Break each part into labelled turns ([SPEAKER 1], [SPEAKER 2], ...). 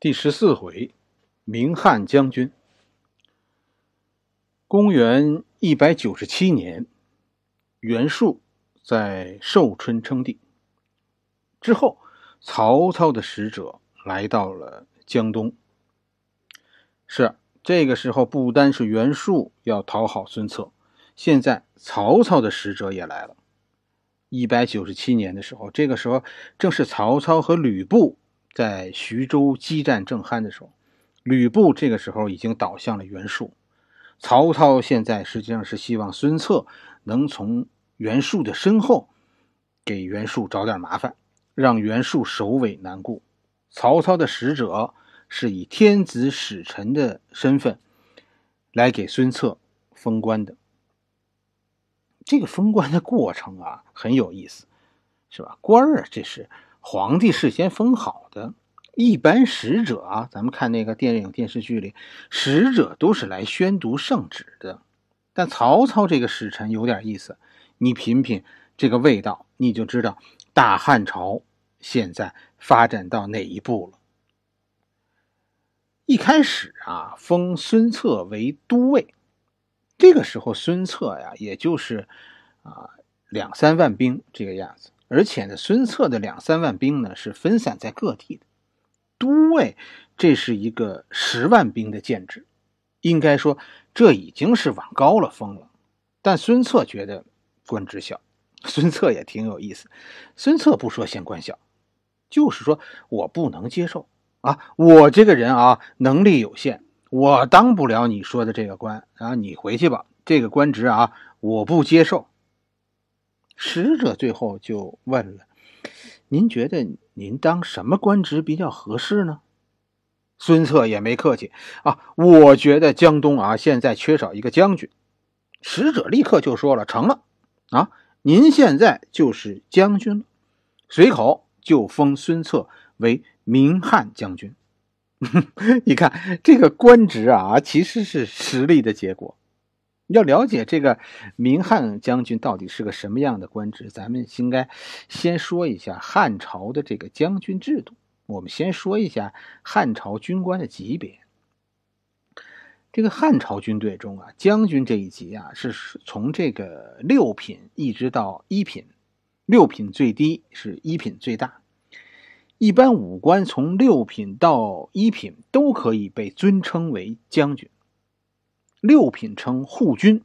[SPEAKER 1] 第十四回，明汉将军。公元一百九十七年，袁术在寿春称帝之后，曹操的使者来到了江东。是这个时候，不单是袁术要讨好孙策，现在曹操的使者也来了。一百九十七年的时候，这个时候正是曹操和吕布。在徐州激战正酣的时候，吕布这个时候已经倒向了袁术。曹操现在实际上是希望孙策能从袁术的身后给袁术找点麻烦，让袁术首尾难顾。曹操的使者是以天子使臣的身份来给孙策封官的。这个封官的过程啊很有意思，是吧？官儿啊，这是。皇帝事先封好的，一般使者啊，咱们看那个电影电视剧里，使者都是来宣读圣旨的。但曹操这个使臣有点意思，你品品这个味道，你就知道大汉朝现在发展到哪一步了。一开始啊，封孙策为都尉，这个时候孙策呀，也就是啊两三万兵这个样子。而且呢，孙策的两三万兵呢是分散在各地的。都尉，这是一个十万兵的建制，应该说这已经是往高了封了。但孙策觉得官职小，孙策也挺有意思。孙策不说嫌官小，就是说我不能接受啊！我这个人啊，能力有限，我当不了你说的这个官啊！你回去吧，这个官职啊，我不接受。使者最后就问了：“您觉得您当什么官职比较合适呢？”孙策也没客气啊，我觉得江东啊现在缺少一个将军。使者立刻就说了：“成了啊，您现在就是将军了。”随口就封孙策为明汉将军。你看这个官职啊，其实是实力的结果。要了解这个明汉将军到底是个什么样的官职，咱们应该先说一下汉朝的这个将军制度。我们先说一下汉朝军官的级别。这个汉朝军队中啊，将军这一级啊，是从这个六品一直到一品，六品最低是一品最大。一般武官从六品到一品都可以被尊称为将军。六品称护军，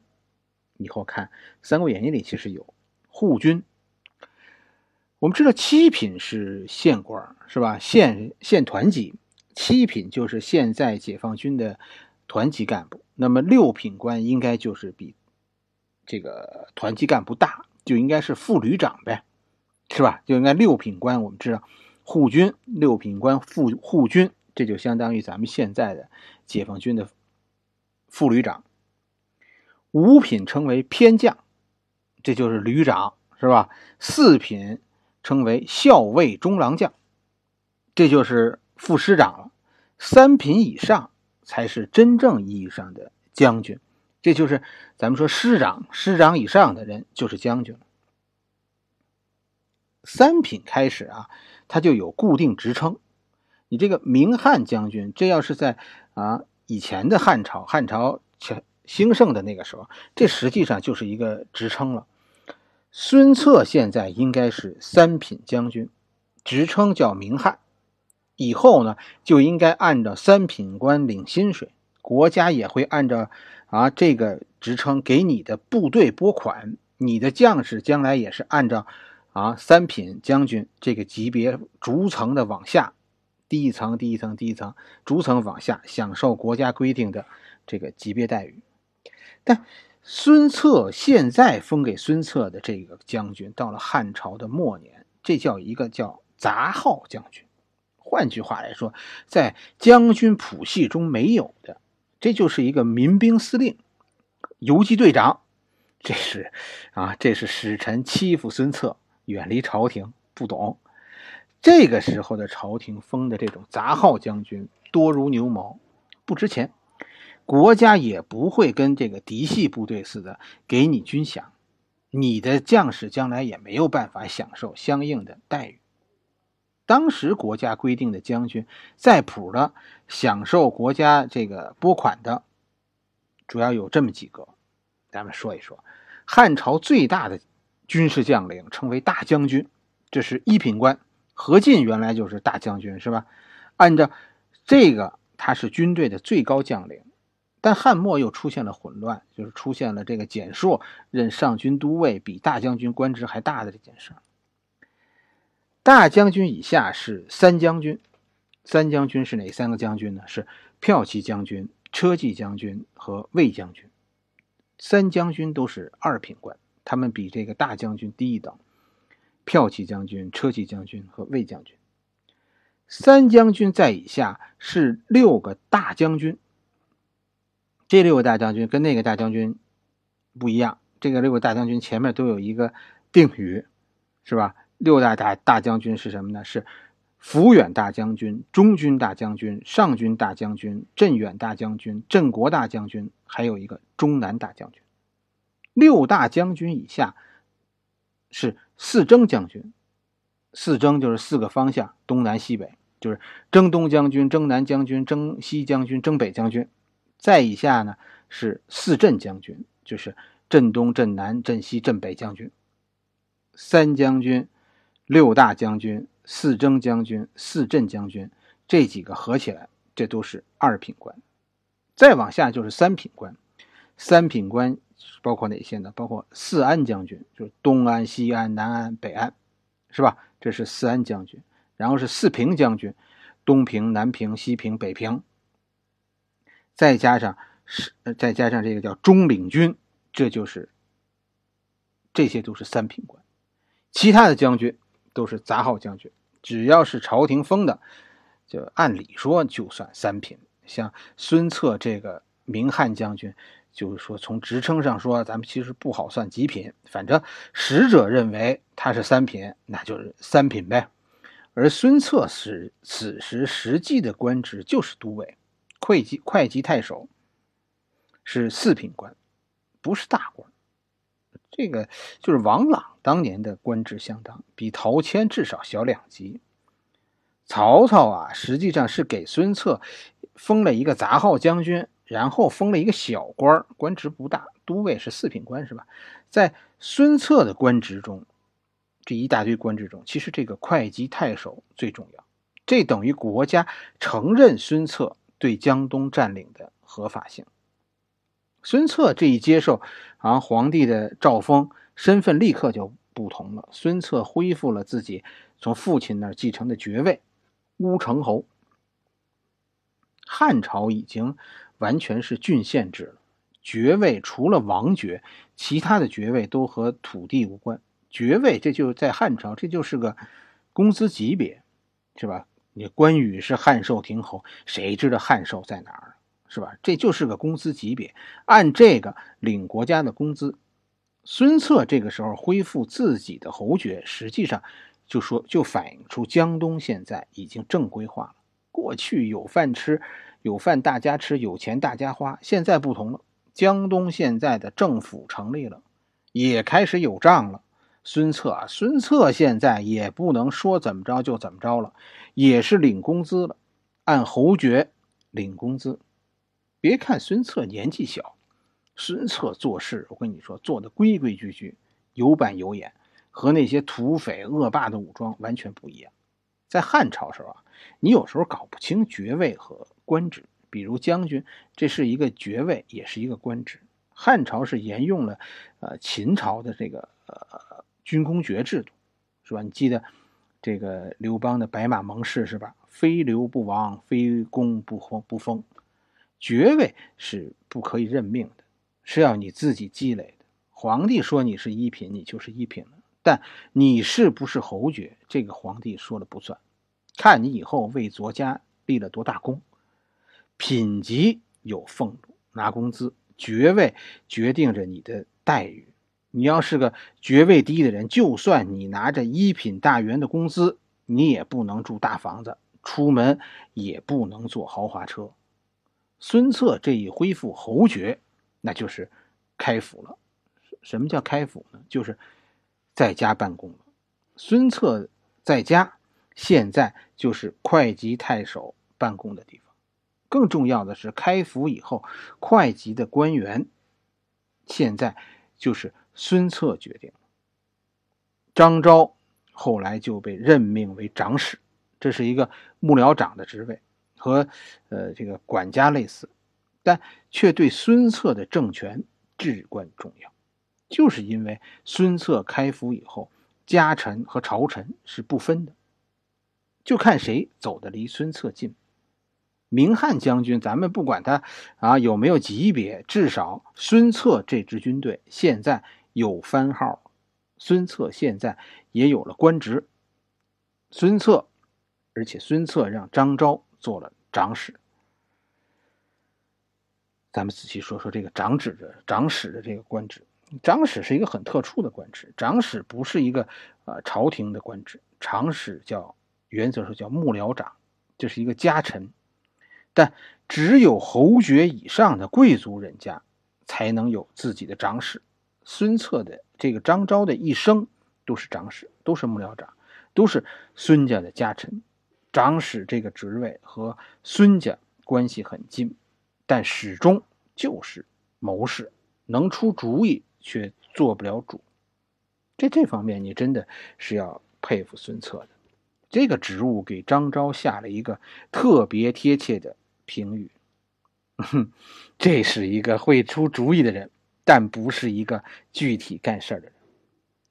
[SPEAKER 1] 以后看《三国演义》里其实有护军。我们知道七品是县官，是吧？县县团级，七品就是现在解放军的团级干部。那么六品官应该就是比这个团级干部大，就应该是副旅长呗，是吧？就应该六品官。我们知道护军六品官副护军，这就相当于咱们现在的解放军的。副旅长，五品称为偏将，这就是旅长，是吧？四品称为校尉中郎将，这就是副师长了。三品以上才是真正意义上的将军，这就是咱们说师长，师长以上的人就是将军。三品开始啊，他就有固定职称。你这个明汉将军，这要是在啊。以前的汉朝，汉朝强兴盛的那个时候，这实际上就是一个职称了。孙策现在应该是三品将军，职称叫明汉，以后呢就应该按照三品官领薪水，国家也会按照啊这个职称给你的部队拨款，你的将士将来也是按照啊三品将军这个级别逐层的往下。第一层，第一层，第一层，逐层往下享受国家规定的这个级别待遇。但孙策现在封给孙策的这个将军，到了汉朝的末年，这叫一个叫杂号将军。换句话来说，在将军谱系中没有的，这就是一个民兵司令、游击队长。这是啊，这是使臣欺负孙策，远离朝廷，不懂。这个时候的朝廷封的这种杂号将军多如牛毛，不值钱，国家也不会跟这个嫡系部队似的给你军饷，你的将士将来也没有办法享受相应的待遇。当时国家规定的将军在谱的享受国家这个拨款的，主要有这么几个，咱们说一说。汉朝最大的军事将领称为大将军，这是一品官。何进原来就是大将军，是吧？按照这个，他是军队的最高将领。但汉末又出现了混乱，就是出现了这个蹇硕任上军都尉比大将军官职还大的这件事。大将军以下是三将军，三将军是哪三个将军呢？是骠骑将军、车骑将军和卫将军。三将军都是二品官，他们比这个大将军低一等。骠骑将军、车骑将军和卫将军。三将军在以下是六个大将军。这六个大将军跟那个大将军不一样，这个六个大将军前面都有一个定语，是吧？六大大大将军是什么呢？是抚远大将军、中军大将军、上军大将军、镇远大将军、镇国大将军，还有一个中南大将军。六大将军以下是四征将军，四征就是四个方向，东南西北，就是征东将军、征南将军、征西将军、征北将军。再以下呢是四镇将军，就是镇东、镇南、镇西、镇北将军。三将军、六大将军、四征将军、四镇将军这几个合起来，这都是二品官。再往下就是三品官。三品官包括哪些呢？包括四安将军，就是东安、西安、南安、北安，是吧？这是四安将军。然后是四平将军，东平、南平、西平、北平。再加上是，再加上这个叫中领军，这就是这些都是三品官，其他的将军都是杂号将军。只要是朝廷封的，就按理说就算三品。像孙策这个明汉将军，就是说从职称上说，咱们其实不好算几品。反正使者认为他是三品，那就是三品呗。而孙策是此时实际的官职就是都尉。会稽会稽太守是四品官，不是大官。这个就是王朗当年的官职相当，比陶谦至少小两级。曹操啊，实际上是给孙策封了一个杂号将军，然后封了一个小官，官职不大，都尉是四品官，是吧？在孙策的官职中，这一大堆官职中，其实这个会稽太守最重要，这等于国家承认孙策。对江东占领的合法性，孙策这一接受啊皇帝的诏封，身份立刻就不同了。孙策恢复了自己从父亲那儿继承的爵位——乌程侯。汉朝已经完全是郡县制了，爵位除了王爵，其他的爵位都和土地无关。爵位这就是在汉朝，这就是个工资级别，是吧？你关羽是汉寿亭侯，谁知道汉寿在哪儿，是吧？这就是个工资级别，按这个领国家的工资。孙策这个时候恢复自己的侯爵，实际上就说就反映出江东现在已经正规化了。过去有饭吃，有饭大家吃，有钱大家花，现在不同了。江东现在的政府成立了，也开始有账了。孙策啊，孙策现在也不能说怎么着就怎么着了。也是领工资了，按侯爵领工资。别看孙策年纪小，孙策做事，我跟你说，做的规规矩矩，有板有眼，和那些土匪恶霸的武装完全不一样。在汉朝时候啊，你有时候搞不清爵位和官职，比如将军，这是一个爵位，也是一个官职。汉朝是沿用了呃秦朝的这个呃军功爵制度，是吧？你记得。这个刘邦的白马盟誓是吧？非刘不王，非公不封不封。爵位是不可以任命的，是要你自己积累的。皇帝说你是一品，你就是一品了。但你是不是侯爵，这个皇帝说了不算，看你以后为国家立了多大功。品级有俸禄，拿工资；爵位决定着你的待遇。你要是个爵位低的人，就算你拿着一品大员的工资，你也不能住大房子，出门也不能坐豪华车。孙策这一恢复侯爵，那就是开府了。什么叫开府呢？就是在家办公了。孙策在家现在就是会稽太守办公的地方。更重要的是，开府以后，会稽的官员现在就是孙策决定了。张昭后来就被任命为长史，这是一个幕僚长的职位，和呃这个管家类似，但却对孙策的政权至关重要。就是因为孙策开府以后，家臣和朝臣是不分的，就看谁走得离孙策近。明汉将军，咱们不管他啊有没有级别，至少孙策这支军队现在有番号，孙策现在也有了官职。孙策，而且孙策让张昭做了长史。咱们仔细说说这个长史的长史的这个官职。长史是一个很特殊的官职，长史不是一个呃朝廷的官职，长史叫原则上叫幕僚长，这是一个家臣。但只有侯爵以上的贵族人家才能有自己的长史。孙策的这个张昭的一生都是长史，都是幕僚长，都是孙家的家臣。长史这个职位和孙家关系很近，但始终就是谋士，能出主意却做不了主。在这方面，你真的是要佩服孙策的。这个职务给张昭下了一个特别贴切的。评语，这是一个会出主意的人，但不是一个具体干事的人。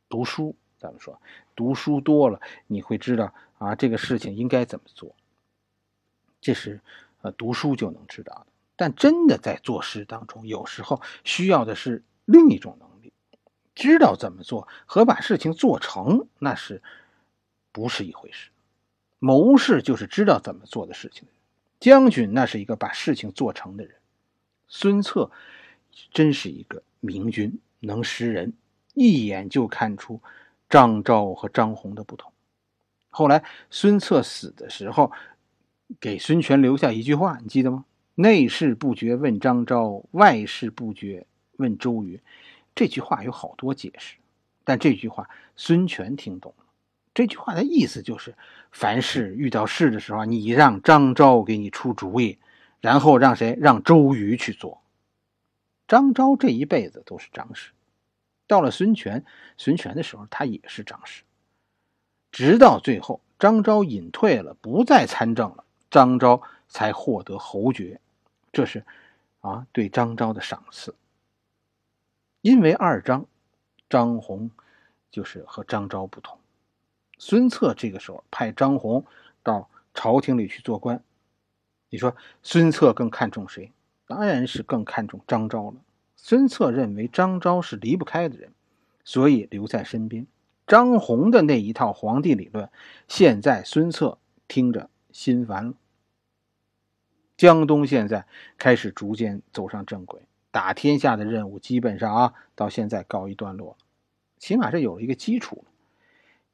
[SPEAKER 1] 读书，咱们说，读书多了，你会知道啊，这个事情应该怎么做。这是呃，读书就能知道的。但真的在做事当中，有时候需要的是另一种能力，知道怎么做和把事情做成，那是不是一回事？谋士就是知道怎么做的事情。将军那是一个把事情做成的人，孙策真是一个明君，能识人，一眼就看出张昭和张宏的不同。后来孙策死的时候，给孙权留下一句话，你记得吗？内事不决问张昭，外事不决问周瑜。这句话有好多解释，但这句话孙权听懂了。这句话的意思就是，凡事遇到事的时候，你让张昭给你出主意，然后让谁？让周瑜去做。张昭这一辈子都是张氏，到了孙权，孙权的时候他也是张氏，直到最后张昭隐退了，不再参政了，张昭才获得侯爵，这是啊对张昭的赏赐。因为二张，张宏就是和张昭不同。孙策这个时候派张宏到朝廷里去做官，你说孙策更看重谁？当然是更看重张昭了。孙策认为张昭是离不开的人，所以留在身边。张宏的那一套皇帝理论，现在孙策听着心烦了。江东现在开始逐渐走上正轨，打天下的任务基本上啊到现在告一段落，起码是有了一个基础。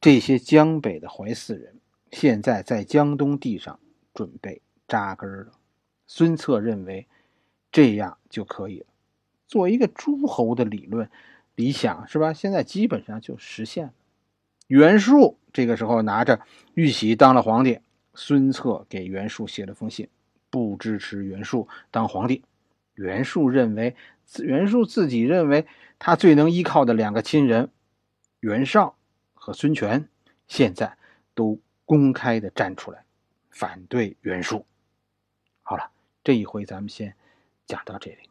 [SPEAKER 1] 这些江北的淮泗人，现在在江东地上准备扎根了。孙策认为，这样就可以了。做一个诸侯的理论理想是吧？现在基本上就实现了。袁术这个时候拿着玉玺当了皇帝，孙策给袁术写了封信，不支持袁术当皇帝。袁术认为，袁术自己认为他最能依靠的两个亲人，袁绍。和孙权现在都公开的站出来反对袁术。好了，这一回咱们先讲到这里。